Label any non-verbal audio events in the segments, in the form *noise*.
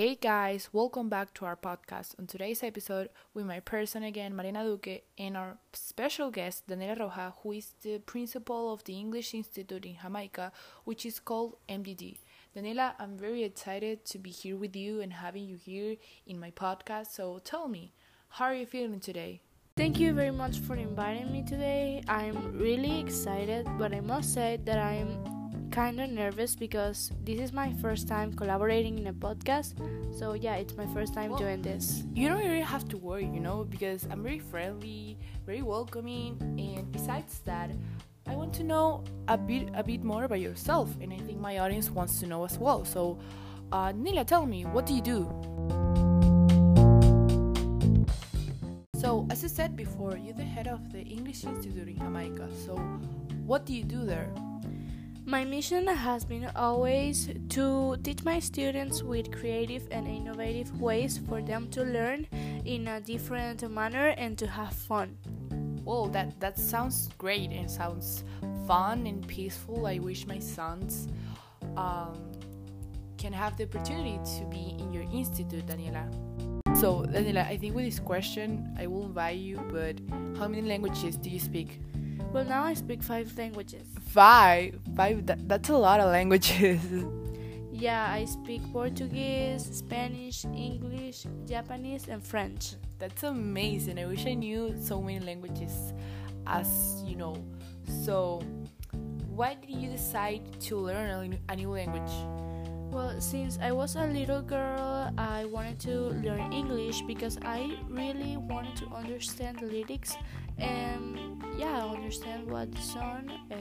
Hey guys, welcome back to our podcast. On today's episode, with my person again, Marina Duque, and our special guest, Daniela Roja, who is the principal of the English Institute in Jamaica, which is called MDD. Daniela, I'm very excited to be here with you and having you here in my podcast. So tell me, how are you feeling today? Thank you very much for inviting me today. I'm really excited, but I must say that I'm kind of nervous because this is my first time collaborating in a podcast. So yeah, it's my first time Well, doing this. You don't really have to worry, you know, because I'm very friendly, very welcoming, and besides that, I want to know a bit a bit more about yourself, and I think my audience wants to know as well. So, uh, Nila, tell me, what do you do? So, as I said before, you're the head of the English Institute in Jamaica. So, what do you do there? My mission has been always to teach my students with creative and innovative ways for them to learn in a different manner and to have fun. Well, that that sounds great and sounds fun and peaceful. I wish my sons um, can have the opportunity to be in your institute, Daniela. So, Daniela, I think with this question, I will invite you. But how many languages do you speak? Well, now I speak five languages. Five. Five. That, that's a lot of languages. *laughs* Yeah, I speak Portuguese, Spanish, English, Japanese, and French. That's amazing. I wish I knew so many languages as you know. So, why did you decide to learn a, a new language? Well, since I was a little girl, I wanted to learn English because I really wanted to understand the lyrics and, yeah, understand what the song uh,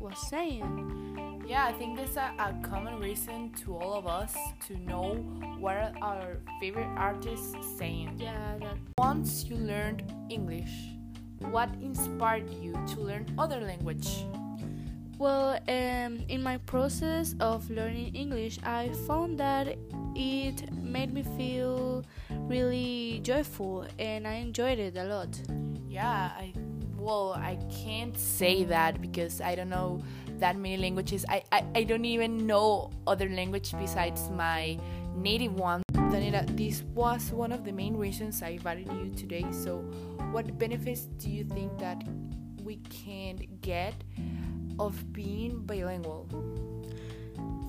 was saying. Yeah, I think that's a, a common reason to all of us to know what our favorite artists saying. Yeah, that Once you learned English, what inspired you to learn other language? Well, um, in my process of learning English, I found that it made me feel really joyful and I enjoyed it a lot. Yeah, I well, I can't say that because I don't know that many languages. I, I, I don't even know other language besides my native one. Daniela, this was one of the main reasons I invited you today. So, what benefits do you think that we can get of being bilingual?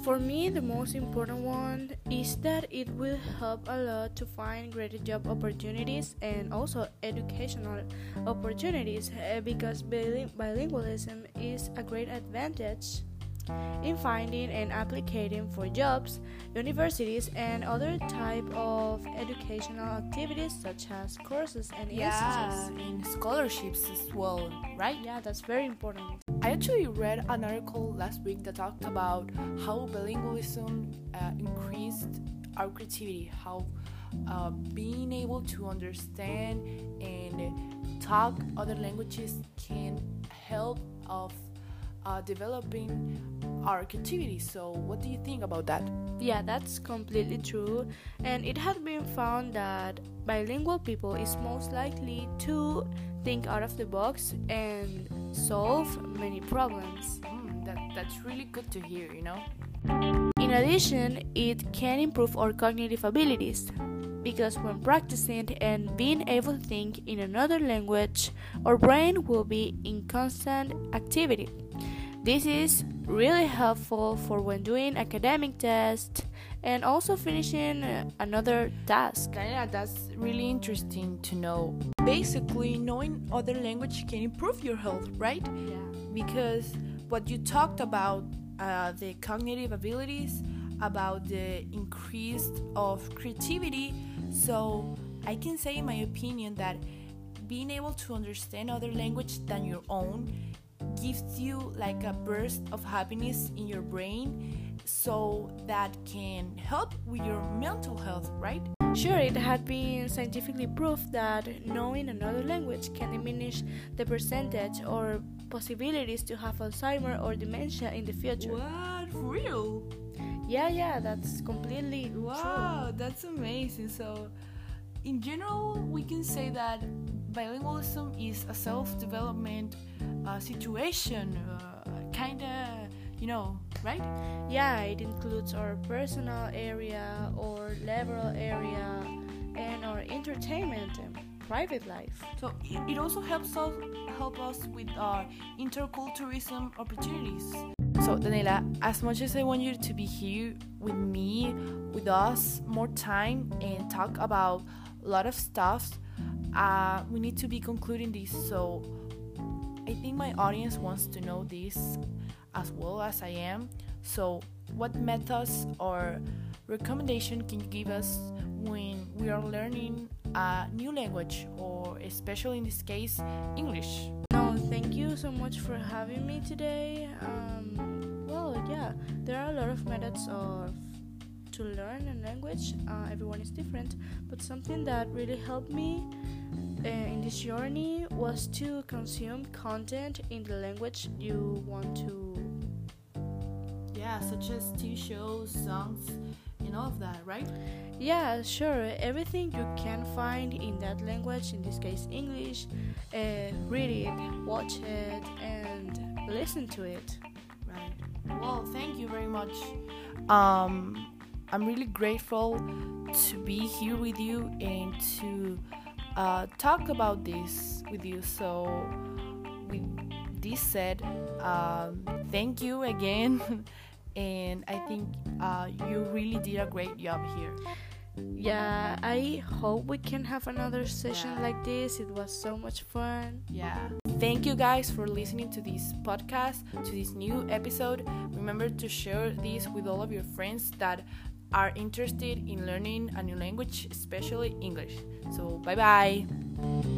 For me, the most important one is that it will help a lot to find greater job opportunities and also educational opportunities uh, because biling- bilingualism is a great advantage in finding and applying for jobs, universities, and other type of educational activities such as courses and institutes. in scholarships as well, right? Yeah, that's very important. I actually read an article last week that talked about how bilingualism uh, increased our creativity, how uh, being able to understand and talk other languages can help of uh, developing our creativity. So, what do you think about that? Yeah, that's completely true. And it has been found that bilingual people is most likely to think out of the box and solve many problems. Mm, that that's really good to hear. You know. In addition, it can improve our cognitive abilities because when practicing and being able to think in another language, our brain will be in constant activity. This is really helpful for when doing academic tests and also finishing uh, another task. Daniela, that's really interesting to know. Basically, knowing other language can improve your health, right? Yeah. Because what you talked about, uh, the cognitive abilities, about the increase of creativity. So I can say, in my opinion, that being able to understand other language than your own gives you like a burst of happiness in your brain so that can help with your mental health right? Sure, it had been scientifically proved that knowing another language can diminish the percentage or possibilities to have Alzheimer or dementia in the future. what? For real? Yeah, yeah, that's completely wow that's amazing. So in general we can say that bilingualism is a self-development uh, situation uh, kind of you know, right? Yeah, it includes our personal area, or liberal area, and our entertainment and private life. So it, it also helps us help us with our interculturalism opportunities. So Daniela, as much as I want you to be here with me, with us more time and talk about a lot of stuff, uh, we need to be concluding this. So I think my audience wants to know this as well as I am. So what methods or recommendation can you give us when we are learning a new language or especially in this case English? No, thank you so much for having me today. Um, well, yeah, there are a lot of methods of to learn a language. Uh, everyone is different, but something that really helped me uh, this journey was to consume content in the language you want to. Yeah, such as TV shows, songs, and all of that, right? Yeah, sure. Everything you can find in that language, in this case English, uh, read it, watch it, and listen to it. Right. Well, thank you very much. Um, I'm really grateful to be here with you and to uh, talk about this with you. So, with this said, um, thank you again. *laughs* and I think uh, you really did a great job here. Yeah, I hope we can have another session Yeah. like this. It was so much fun. Yeah. Thank you guys for listening to this podcast, to this new episode. Remember to share this with all of your friends that are interested in learning a new language, especially English. So, bye bye.